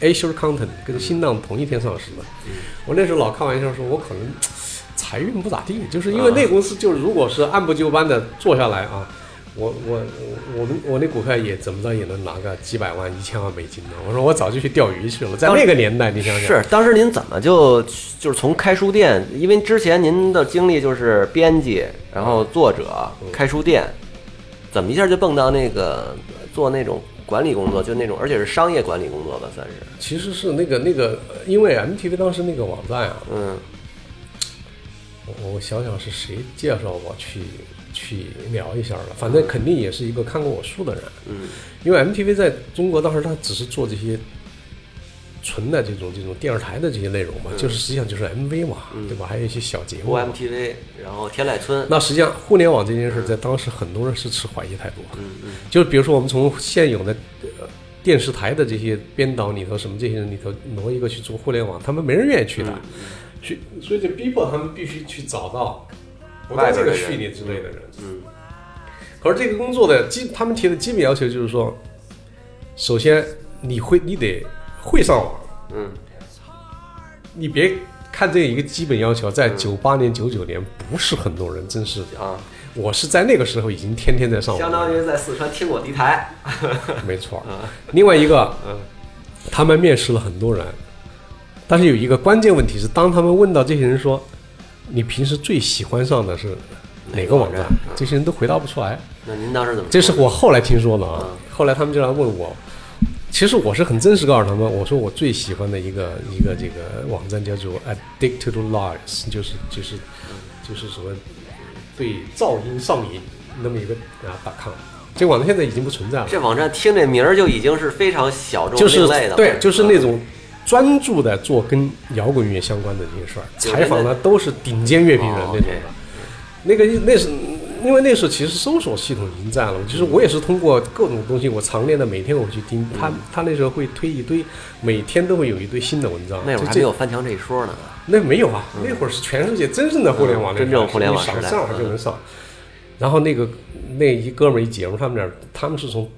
Azure Content，跟新浪同一天上市的。我那时候老开玩笑说，我可能 [TSK] 财运不咋地，就是因为那公司就是如果是按部就班的做下来啊，我我我我们我那股票也怎么着也能拿个几百万、一千万美金呢。我说我早就去钓鱼去了，在那个年代，你想想，是当时您怎么就就是从开书店，因为之前您的经历就是编辑，然后作者、开书店，怎么一下就蹦到那个做那种管理工作，就那种而且是商业管理工作吧，算是，其实是那个那个，因为 MTV 当时那个网站啊，嗯。我我想想是谁介绍我去去聊一下的，反正肯定也是一个看过我书的人，嗯。因为 MTV 在中国当时它只是做这些纯的这种这种电视台的这些内容嘛，就是实际上就是 MV 嘛，对吧？还有一些小节目。，OMTV，然后天籁村，那实际上，互联网这件事在当时很多人是持怀疑态度。嗯嗯，就是比如说我们从现有的呃电视台的这些编导里头，什么这些人里头挪一个去做互联网，他们没人愿意去的，去所以就逼迫他们必须去找到不在这个序列之内的人。嗯可是这个工作的基，他们提的基本要求就是说，首先你会你得会上网，嗯你别看这一个基本要求，在九八年、九九年不是很多人真是啊，我是在那个时候已经天天在上网，相当于在四川听我敌台，[LAUGHS] 没错。另外一个，他们面试了很多人，但是有一个关键问题是，当他们问到这些人说，你平时最喜欢上的是哪个网站？这些人都回答不出来。那您当时怎么？这是我后来听说的啊嗯。后来他们就来问我，其实我是很真实告诉他们，我说我最喜欢的一个一个这个网站叫做 Addicted to Lies，就是就是就是什么对噪音上瘾那么一个啊 .com。这个网站现在已经不存在了，这网站听这名儿就已经是非常小众就是另类的了，对，就是那嗯种专注的做跟摇滚乐相关的这些事儿，采访的都是顶尖乐评人哦那种的。那个那是因为那时候其实搜索系统已经在了，就是我也是通过各种东西，我常年的每天我去听他，他那时候会推一堆，每天都会有一堆新的文章。那会儿还没有翻墙这一说呢，那没有啊，那会儿是全世界真正的互联网真正互联网时代。上海就能上。然后那个那一哥们儿一姐们，他们俩他们是从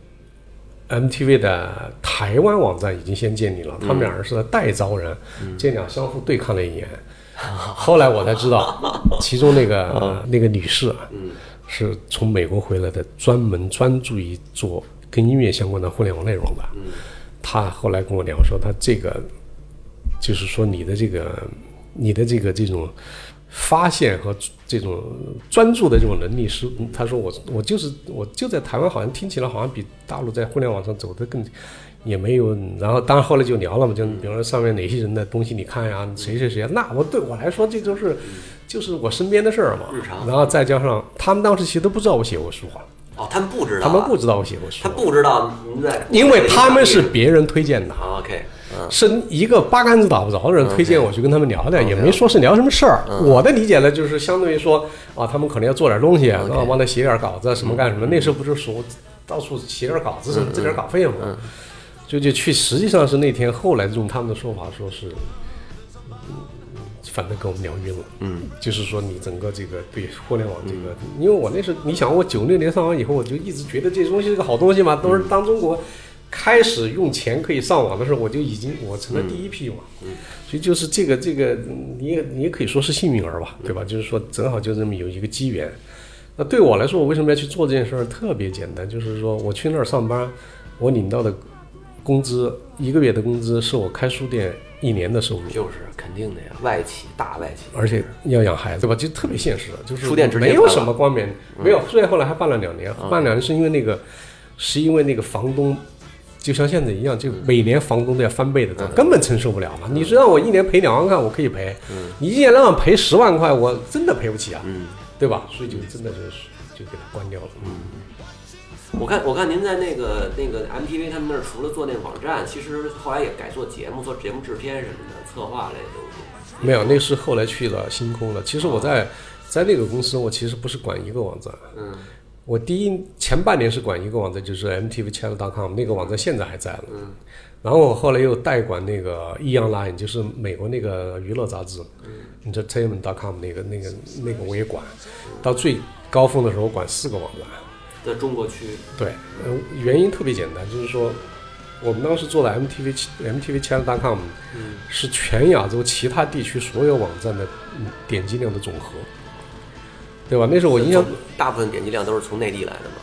MTV 的台湾网站已经先建立了，他们俩人是代招人，这俩相互对抗了一眼。[LAUGHS] 后来我才知道，其中那个那个女士，是从美国回来的，专门专注于做跟音乐相关的互联网内容的。他后来跟我聊说，他这个就是说你的这个你的这个这种发现和这种专注的这种能力是，他说我我就是我就在台湾，好像听起来好像比大陆在互联网上走得更。也没有，然后当然后来就聊了嘛，就比如说上面哪些人的东西你看呀，谁谁谁啊，那我对我来说这就是就是我身边的事儿嘛。日常然后再加上他们当时其实都不知道我写过书啊，哦，他们不知道啊，他们不知道我写过书他，不知道您在，因为他们是别人推荐的。啊 OK，嗯是一个八竿子打不着的人推荐我去跟他们聊聊，也没说是聊什么事儿。我的理解呢，就是相当于说啊，他们可能要做点东西，然后帮他写点稿子，什么干什么。那时候不是说到处写点稿子什么，挣点稿费嘛。就就去，实际上是那天后来用他们的说法说是，嗯反正跟我们聊晕了。嗯，就是说你整个这个对互联网这个，因为我那时候你想我九六年上网以后，我就一直觉得这东西是个好东西嘛，都是当中国。开始用钱可以上网的时候，我就已经我成了第一批嘛，所以就是这个这个，你也你也可以说是幸运儿吧，对吧？就是说正好就这么有一个机缘。那对我来说，我为什么要去做这件事儿？特别简单，就是说我去那儿上班，我领到的工资一个月的工资是我开书店一年的收入，就是肯定的呀，外企大外企，而且要养孩子，对吧？就特别现实，就是没有什么光明，没有。书店后来还办了两年，办两年是因为那个，是因为那个房东就像现在一样，就每年房东都要翻倍的涨，根本承受不了嘛。你是让我一年赔两万块，我可以赔；你一年让我赔十万块，我真的赔不起啊，对吧？所以就真的就是就给它关掉了。我看我看您在那个那个 MTV 他们那儿，除了做那个网站，其实后来也改做节目，做节目制片什么的，策划类的东西。没有，那是后来去了星空了。其实我在在那个公司，我其实不是管一个网站。嗯，我第一前半年是管一个网站，就是 MTVChannel.com 那个网站现在还在了。嗯，然后我后来又代管那个 e Online，就是美国那个娱乐杂志嗯，Entertainment.com 那个那个那个我也管。到最高峰的时候，我管四个网站。在中国区，对，呃，原因特别简单，就是说我们当时做的 MTV MTVChannel.com 是全亚洲其他地区所有网站的嗯点击量的总和，对吧？那时候我印象大部分点击量都是从内地来的嘛。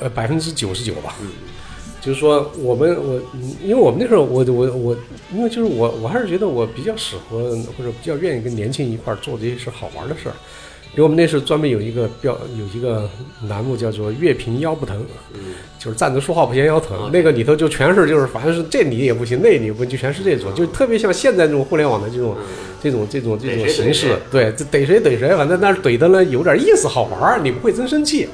呃百分之九十九吧，嗯就是说我们我嗯因为我们那时候我我我因为就是我我还是觉得我比较适合或者比较愿意跟年轻人一块儿做这些事儿好玩的事儿。因为我们那时候专门有一个标有一个栏目叫做“乐评腰不疼”，就是站着说话不嫌腰疼。那个里头就全是就是反正是这你也不行，那你不行，就全是这种，就特别像现在这种互联网的这种这种这种这种形式。对，这逮谁怼谁，反正那怼的呢有点意思，好玩儿，你不会真生气。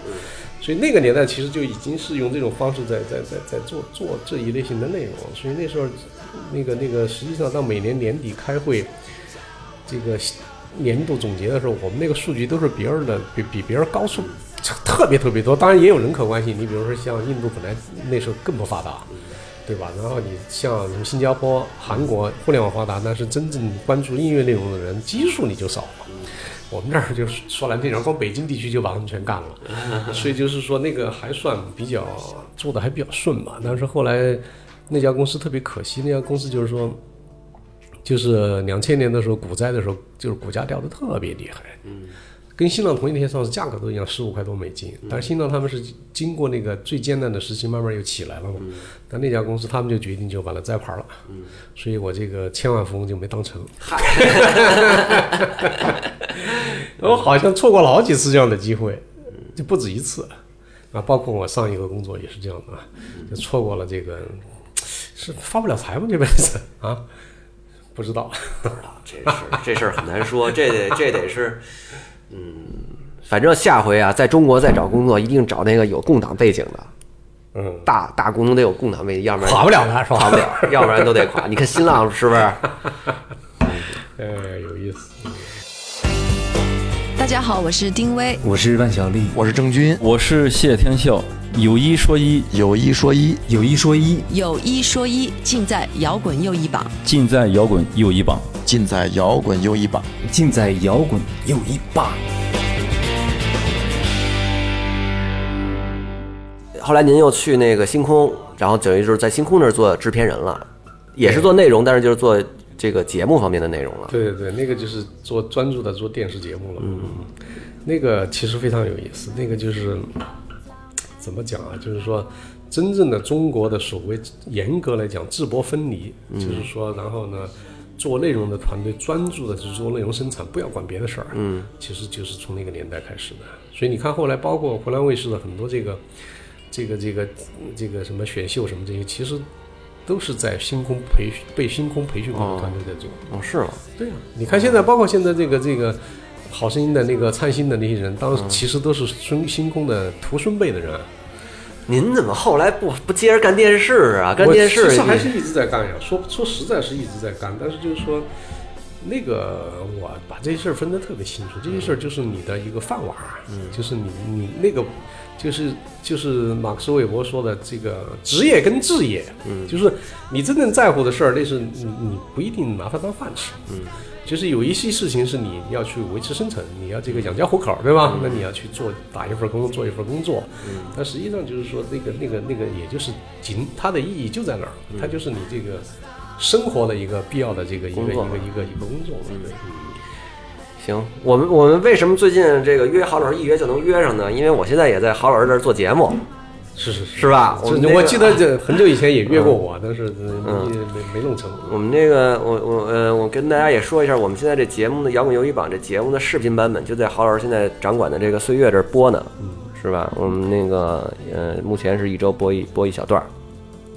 所以那个年代其实就已经是用这种方式在在在在做做这一类型的内容。所以那时候那个那个实际上到每年年底开会，这个。年度总结的时候，我们那个数据都是别人的比比别人高出特别特别多。当然也有人口关系，你比如说像印度本来那时候更不发达，对吧？然后你像什么新加坡、韩国互联网发达，但是真正关注音乐内容的人基数你就少了。我们这儿就是说难听点，光北京地区就把他们全干了。所以就是说那个还算比较做的还比较顺吧。但是后来那家公司特别可惜，那家公司就是说。就是两千年的时候，股灾的时候，就是股价掉的特别厉害。嗯，跟新浪同一天上市，价格都一样，十五块多美金。但是新浪他们是经过那个最艰难的时期，慢慢又起来了嘛。嗯。但那家公司他们就决定就把它摘牌了。嗯。所以我这个千万富翁就没当成。我好像错过了好几次这样的机会，就不止一次。啊，包括我上一个工作也是这样的，就错过了这个，是发不了财吗？这辈子啊。不知道，不知道这事儿，[LAUGHS] 这事儿很难说，这得这得是，嗯，反正下回啊，在中国再找工作，一定找那个有共党背景的，嗯，大大股东得有共党背景，要不然垮不了他，是吧？垮不了，要不然都得垮。[LAUGHS] 你看新浪是不是？呃，有意思。大家好，我是丁薇，我是万晓利，我是郑钧，我是谢天笑。有一说一，有一说一，有一说一，有一说一，尽在摇滚又一榜，尽在摇滚又一榜，尽在摇滚又一榜，尽在摇滚又一榜。后来您又去那个星空，然后等于就是在星空那儿做制片人了，也是做内容，但是就是做这个节目方面的内容了。对对对，那个就是做专注的做电视节目了。嗯，那个其实非常有意思，那个就是。怎么讲啊？就是说，真正的中国的所谓严格来讲制播分离，就是说，然后呢，做内容的团队专注的是做内容生产，不要管别的事儿。嗯，其实就是从那个年代开始的。所以你看，后来包括湖南卫视的很多这个、这个、这个、这个什么选秀什么这些，其实都是在星空培训被星空培训过的团队在做。哦，是吗？对啊，你看现在，包括现在这个这个好声音的那个灿星的那些人，当时其实都是孙星空的徒孙辈的人。您怎么后来不不接着干电视啊？干电视其实还是一直在干呀。说说实在是一直在干，但是就是说，那个我把这些事儿分得特别清楚。这些事儿就是你的一个饭碗，嗯，就是你你那个就是就是马克思韦伯说的这个职业跟置业，嗯，就是你真正在乎的事儿，那是你你不一定拿它当饭吃，嗯。就是有一些事情是你要去维持生存，你要这个养家糊口，对吧？那你要去做打一份工，做一份工作。嗯。但实际上就是说，那个、那个、那个，也就是仅它的意义就在那儿，它就是你这个生活的一个必要的这个一个一个一个一个工作。对。行，我们我们为什么最近这个约郝老师一约就能约上呢？因为我现在也在郝老师这儿做节目。是是是吧？我我记得这很久以前也约过我，但是没没没弄成。我们那个我我呃，我跟大家也说一下，我们现在这节目的摇滚游戏榜这节目的视频版本就在郝老师现在掌管的这个岁月这播呢，是吧？我们那个呃，目前是一周播一播一小段儿，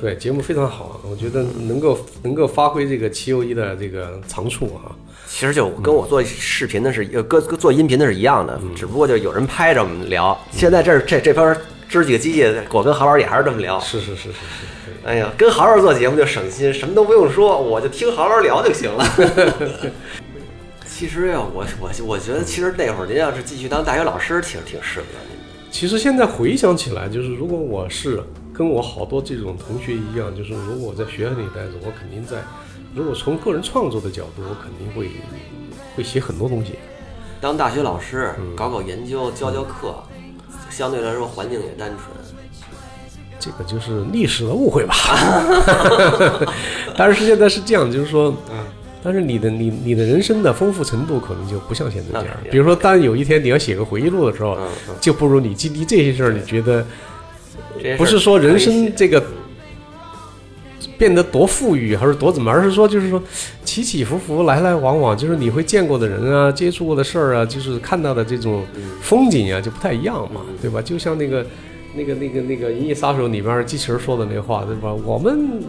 对，节目非常好，我觉得能够能够发挥这个七优一的这个长处啊。其实就跟我做视频的是，呃，跟跟做音频的是一样的，嗯只不过就有人拍着我们聊。现在这这这边支几个机器，我跟郝老师也还是这么聊。是是是是是，哎呀，跟郝老师做节目就省心，什么都不用说，我就听郝老师聊就行了。[LAUGHS] 其实呀，我我我觉得，其实那会儿您要是继续当大学老师，挺挺适合您的。其实现在回想起来，就是如果我是跟我好多这种同学一样，就是如果我在学校里待着，我肯定在，如果从个人创作的角度，我肯定会会写很多东西。当大学老师，嗯搞搞研究，教教课，相对来说环境也单纯。这个就是历史的误会吧。[LAUGHS] 但是现在是这样，就是说，但是你的你你的人生的丰富程度可能就不像现在这样比如说，当有一天你要写个回忆录的时候就不如你经历这些事儿，你觉得不是说人生这个变得多富裕，还是多怎么，而是说就是说起起伏伏、来来往往，就是你会见过的人啊、接触过的事儿啊，就是看到的这种风景啊，就不太一样嘛，对吧？就像那个、那个、那个、那个《银翼杀手》里边机器人说的那话，对吧？我们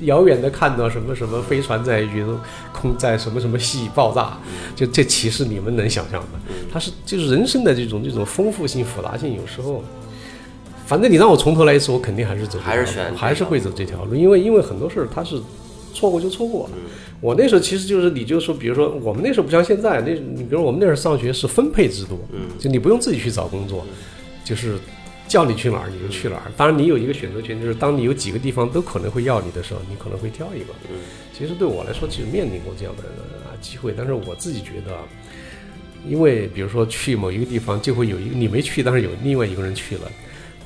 遥远的看到什么什么飞船在宇宙空在什么什么系爆炸，就这其实你们能想象的，它是就是人生的这种这种丰富性、复杂性，有时候。反正你让我从头来一次，我肯定还是走还是选还是会走这条路，因为因为很多事儿它是错过就错过了。我那时候其实就是，你就说，比如说我们那时候不像现在，那你比如我们那时候上学是分配制度，就你不用自己去找工作，就是叫你去哪儿你就去哪儿。当然你有一个选择权，就是当你有几个地方都可能会要你的时候，你可能会挑一个。其实对我来说，其实面临过这样的啊机会，但是我自己觉得啊。因为比如说去某一个地方，就会有一个你没去，但是有另外一个人去了，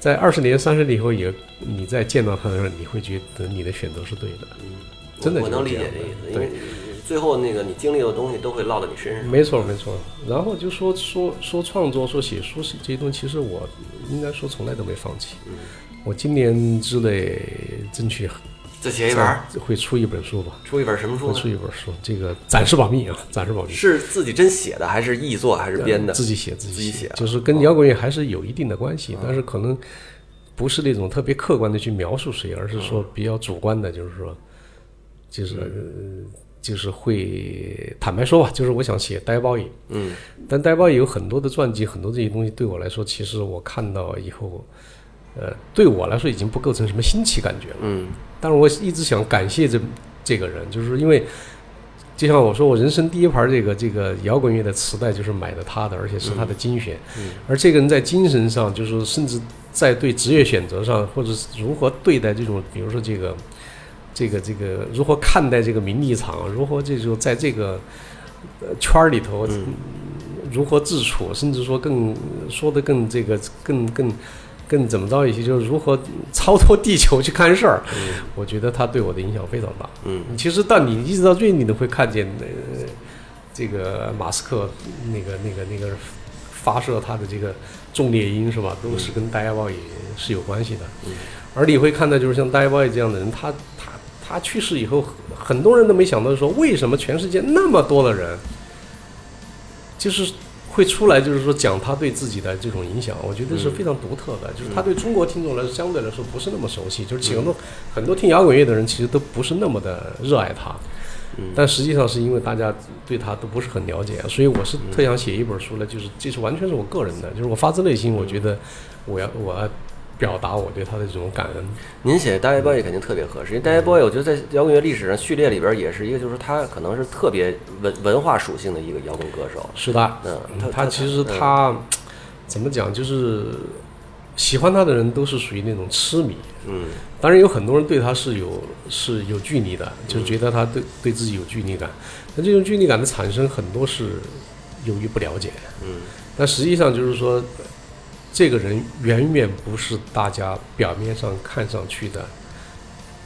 在二十年、三十年以后也，你再见到他的时候，你会觉得你的选择是对的，真的我能理解这意思，因对为最后那个你经历的东西都会落到你身上。没错没错。然后就说说说创作、说写书是这些东西，其实我应该说从来都没放弃。我今年之内争取再写一本儿，会出一本书吧，出一本什么书会？出一本书，这个暂时保密啊，暂时保密。是自己真写的，还是译作，还是编的？自己写自己写啊就是跟摇滚乐还是有一定的关系，但是可能不是那种特别客观的去描述谁，而是说比较主观的，就是说，就是、呃就是会坦白说吧，就是我想写呆包野，嗯，但呆包野有很多的传记，很多这些东西对我来说，其实我看到以后，呃，对我来说已经不构成什么新奇感觉了。嗯但是我一直想感谢这这个人，就是因为就像我说，我人生第一盘这个这个摇滚乐的磁带就是买的他的，而且是他的精选。而这个人在精神上，就是甚至在对职业选择上，或者是如何对待这种，比如说这个这个这个如何看待这个名利场，如何这种在这个呃圈儿里头、如何自处，甚至说更说的更这个更更。更怎么着一些，就是如何超脱地球去看事儿。我觉得他对我的影响非常大。嗯，其实到你一直到最近，你都会看见呃，这个马斯克那个那个那个发射他的这个重猎鹰是吧，都是跟大家报也是有关系的。嗯，而你会看到，就是像大家报这样的人，他他他去世以后，很多人都没想到说，为什么全世界那么多的人，就是。会出来，就是说讲他对自己的这种影响，我觉得是非常独特的。就是他对中国听众来说，相对来说不是那么熟悉，就是很多很多听摇滚乐的人，其实都不是那么的热爱他。但实际上是因为大家对他都不是很了解，所以我是特想写一本书呢，就是这是完全是我个人的，就是我发自内心，我觉得我要我要表达我对他的这种感恩。您写《大 a boy》肯定特别合适，因为《大 a boy》我觉得在摇滚乐历史上序列里边也是一个，就是他可能是特别文文化属性的一个摇滚歌手。是的，嗯，他他其实嗯他怎么讲，就是喜欢他的人都是属于那种痴迷。嗯当然有很多人对他是有是有距离的，就是觉得他对对自己有距离感。那这种距离感的产生很多是由于不了解，嗯但实际上就是说，这个人远远不是大家表面上看上去的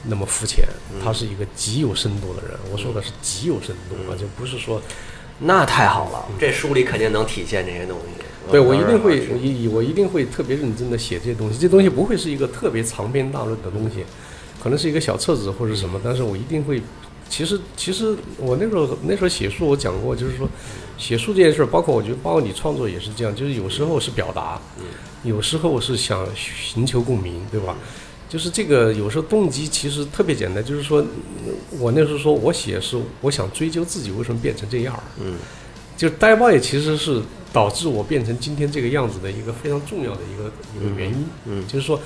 那么肤浅，他是一个极有深度的人。我说的是极有深度啊，就不是说那太好了，这书里肯定能体现这些东西。对，我一定会，我一我一定会特别认真的写这些东西。这东西不会是一个特别长篇大论的东西，可能是一个小册子或者什么，但是我一定会。其实，其实我那时候那时候写书，我讲过，就是说，写书这件事儿，包括我觉得，包括你创作也是这样，就是有时候是表达，有时候是想寻求共鸣，对吧？就是这个有时候动机其实特别简单，就是说嗯我那时候说我写是我想追究自己为什么变成这样儿，嗯，就是呆包也其实是导致我变成今天这个样子的一个非常重要的一个一个原因，嗯就是说。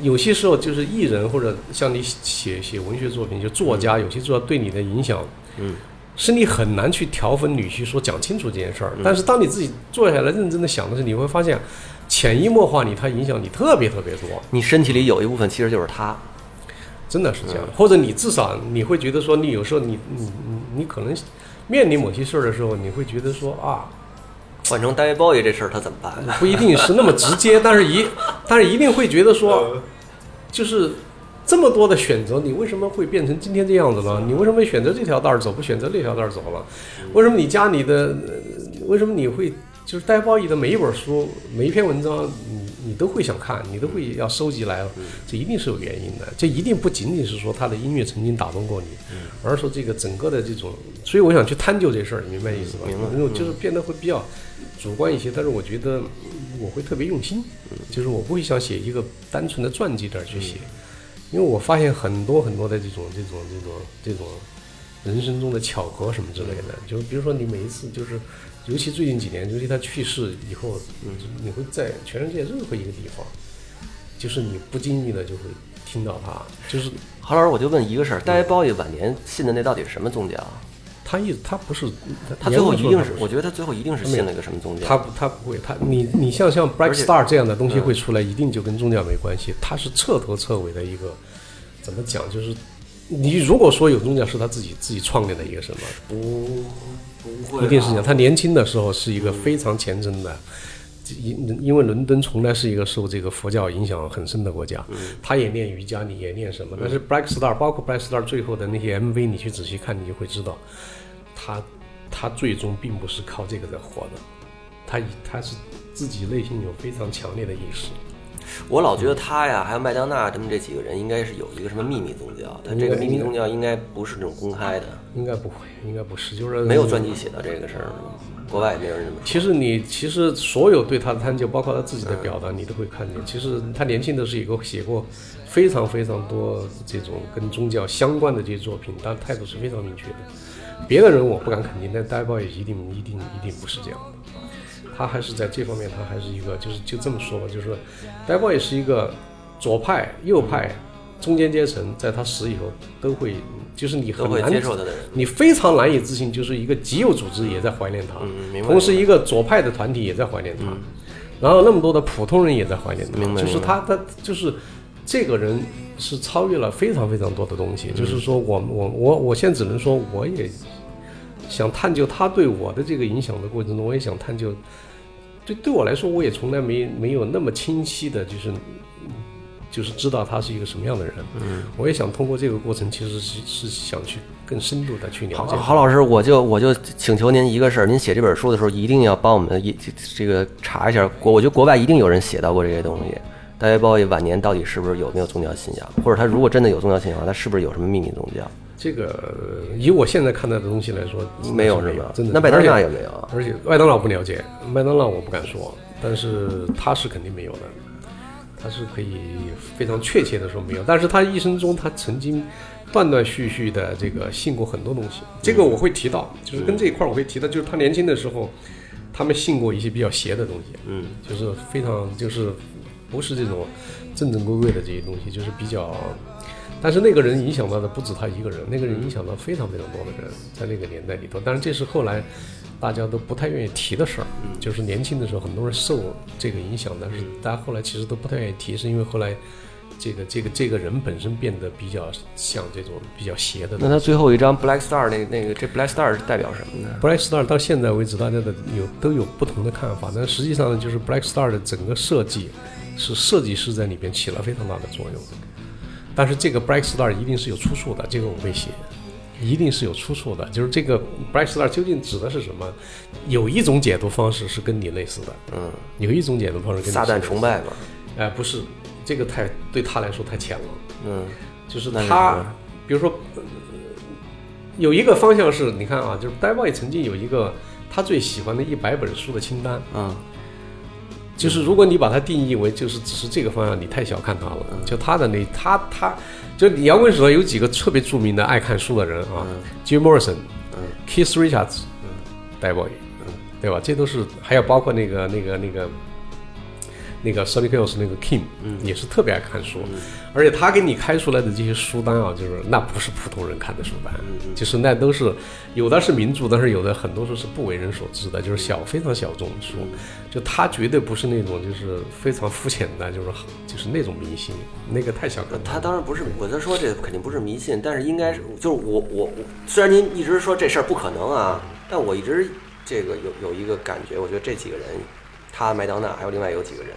有些时候就是艺人或者像你写写文学作品，就作家，有些作家对你的影响，嗯，是你很难去条分缕析说讲清楚这件事儿。嗯但是当你自己坐下来认真的想的时候，你会发现，潜移默化你，它影响你特别特别多。你身体里有一部分其实就是他，真的是这样，或者你至少你会觉得说，你有时候你你你你可能面临某些事儿的时候，你会觉得说啊，换成大卫鲍伊这事儿他怎么办？不一定是那么直接，但是一但是一定会觉得说，[LAUGHS] 就是这么多的选择，你为什么会变成今天这样子呢？你为什么选择这条道儿走，不选择那条道儿走了？为什么你家里的？呃为什么你会就是戴包义的每一本书、每一篇文章，你你都会想看，你都会要收集来？这一定是有原因的。这一定不仅仅是说他的音乐曾经打动过你，而是说这个整个的这种。所以我想去探究这事儿，你明白意思吧？明白因为就是变得会比较主观一些，但是我觉得我会特别用心，就是我不会想写一个单纯的传记这儿去写，因为我发现很多很多的这种这种这种这种人生中的巧合什么之类的，就是比如说你每一次就是，尤其最近几年，尤其他去世以后，你会在全世界任何一个地方，就是你不经意的就会听到他，就是郝老师，我就问一个事儿，大卫鲍伊晚年信的那到底是什么宗教？他一他不是他最后一定是，我我觉得他最后一定是信了一个什么宗教？他不他不会，他你你像像 Black Star 这样的东西会出来，一定就跟宗教没关系，他是彻头彻尾的一个怎么讲？就是你如果说有宗教是他自己自己创立的一个什么，不不会，一定是这样。他年轻的时候是一个非常虔诚的。因因为伦敦从来是一个受这个佛教影响很深的国家，他也练瑜伽，你也练什么？但是 Black Star 包括 Black Star 最后的那些 MV，你去仔细看，你就会知道，他他最终并不是靠这个在活的，他以他是自己内心有非常强烈的意识。我老觉得他呀，还有麦当娜他们这几个人，应该是有一个什么秘密宗教，但这个秘密宗教应该不是那种公开的，应该不会，应该不是，就是没有专辑写到这个事儿，国外也没有人这么。其实你其实所有对他的探究，包括他自己的表达，你都会看见。其实他年轻的时候有个写过非常非常多这种跟宗教相关的这些作品，但态度是非常明确的。别的人我不敢肯定，但呆包也一定一定一定不是这样的。他还是在这方面，他还是一个就是就这么说吧，就是说，呆包也是一个左派、右派、中间阶层，在他死以后都会，就是你很难接受他的人，你非常难以置信，就是一个极右组织也在怀念他，嗯同时一个左派的团体也在怀念他，然后那么多的普通人也在怀念他，就是他他就是这个人是超越了非常非常多的东嗯西，就是说我我我我现在只能说我也想探究他对我的这个影响的过程中，我也想探究，对对我来说，我也从来没没有那么清晰的，就是就是知道他是一个什么样的人。嗯，我也想通过这个过程，其实是是想去更深度的去了郝解。郝老师，我就我就请求您一个事儿，您写这本书的时候一定要帮我们一这个查一下国，我觉得国外一定有人写到过这些东西。大卫鲍伊晚年到底是不是有没有宗教信仰，或者他如果真的有宗教信仰，他是不是有什么秘密宗教？这个呃以我现在看到的东西来说，没有是吧？那麦真的那麦当娜有没有啊？而且麦当劳不了解，麦当劳我不敢说，但是他是肯定没有的，他是可以非常确切的说没有，但是他一生中他曾经断断续续的这个信过很多东西，这个我会提到，就是跟这一块我会提到，就是他年轻的时候，他们信过一些比较邪的东西，嗯，就是非常就是不是这种正正规规的这些东西，就是比较。但是那个人影响到的不止他一个人，那个人影响到非常非常多的人，在那个年代里头。但是这是后来大家都不太愿意提的事儿，就是年轻的时候很多人受这个影响，但是大家后来其实都不太愿意提，是因为后来这个这个这个人本身变得比较像这种比较邪的。那他最后一张 Black Star 那那个这 Black Star 是代表什么呢？Black Star 到现在为止，大家的有都有不同的看法，但实际上呢，就是 Black Star 的整个设计是设计师在里边起了非常大的作用。但是这个 Black Star 一定是有出处的，这个我会写，一定是有出处的。就是这个 Black Star 究竟指的是什么？有一种解读方式是跟你类似的，嗯，有一种解读方式跟你撒旦崇拜嘛，哎、不是，这个太对他来说太浅了。嗯，就是他，比如说，呃有一个方向是，你看啊，就是 d a v i 曾经有一个他最喜欢的一百本书的清单，嗯，就是如果你把它定义为就是只是这个方向，你太小看它了。就他的那他他，就你摇滚史上有几个特别著名的爱看书的人啊，Jim Morrison、嗯、Keith Richards，嗯，Dave，嗯，对吧？这都是还有包括那个那个那个那个 Sonic Youth 那个 Kim，也是特别爱看书，而且他给你开出来的这些书单啊，就是那不是普通人看的书单，就是那都是有的是名著，但是有的很多书是不为人所知的，就是小非常小众的书，就他绝对不是那种就是非常肤浅的，就是就是那种迷信，那个太小看他当然不是，我在说这肯定不是迷信，但是应该是就是我我我，虽然您一直说这事儿不可能啊，但我一直这个有有一个感觉，我觉得这几个人，他麦当娜还有另外有几个人，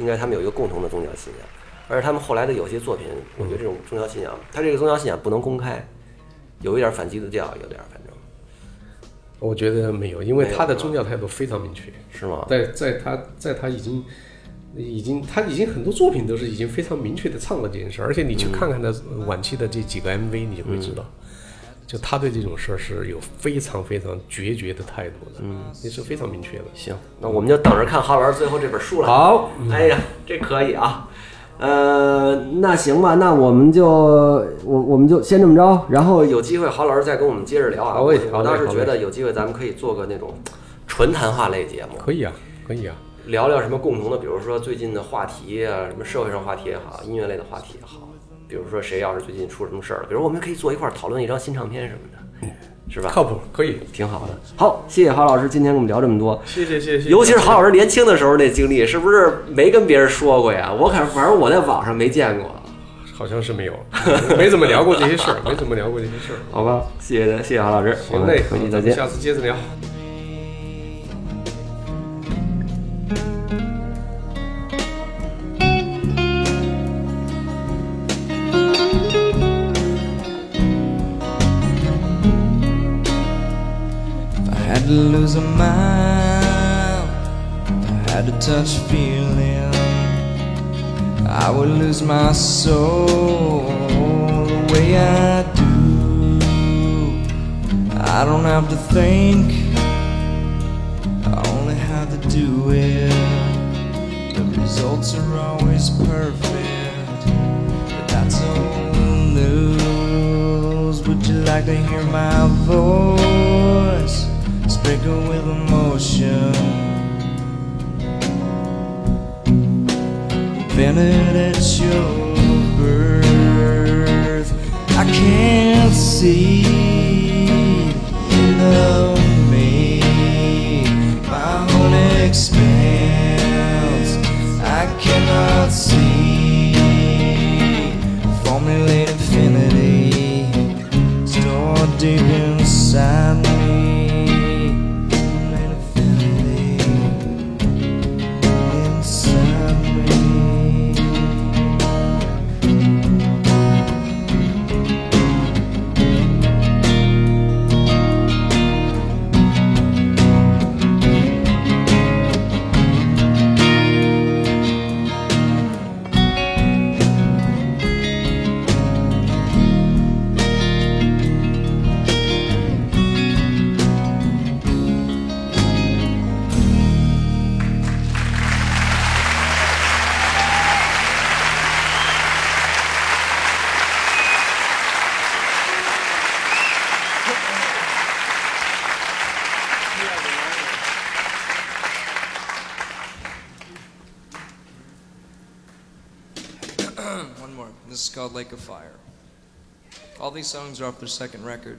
应该他们有一个共同的宗教信仰，而且他们后来的有些作品，我觉得这种宗教信仰，他这个宗教信仰不能公开，有一点反基督教，有点反正我觉得没有，因为他的宗教态度非常明确。是吗？在在他在他已经已经他已经很多作品都是已经非常明确的唱了这件事，而且你去嗯看看他呃晚期的这几个 MV，你就会知道，就他对这种事儿是有非常非常决绝的态度的，嗯，也是非常明确的。行，那我们就等着看郝老师最后这本书了。好，哎呀，这可以啊。呃，那行吧，那我们就我我们就先这么着，然后有机会郝老师再跟我们接着聊啊。我倒是觉得有机会咱们可以做个那种纯谈话类节目，可以啊，可以啊。聊聊什么共同的，比如说最近的话题啊，什么社会上话题也好，音乐类的话题也好，比如说谁要是最近出什么事儿了，比如我们可以坐一块儿讨论一张新唱片什么的，是吧？靠谱，可以。挺好的。好，谢谢郝老师今天跟我们聊这么多。谢谢谢谢。尤其是郝老师年轻的时候那经历，是不是没跟别人说过呀？我看反正我在网上没见过。好像是没有，没怎么聊过这些事儿，没怎么聊过这些事儿。[LAUGHS] 好吧，谢谢谢谢郝老师，行嘞，回去再见。下次接着聊。To lose a mile, I had to touch feeling, I would lose my soul the way I do. I don't have to think, I only have to do it. The results are always perfect, but that's old news. Would you like to hear my voice sprinkled with emotion? Invented at your birth, I can't see into me my own expanse. I cannot see. Formulate infinity. Stored deep inside these songs are off their second record.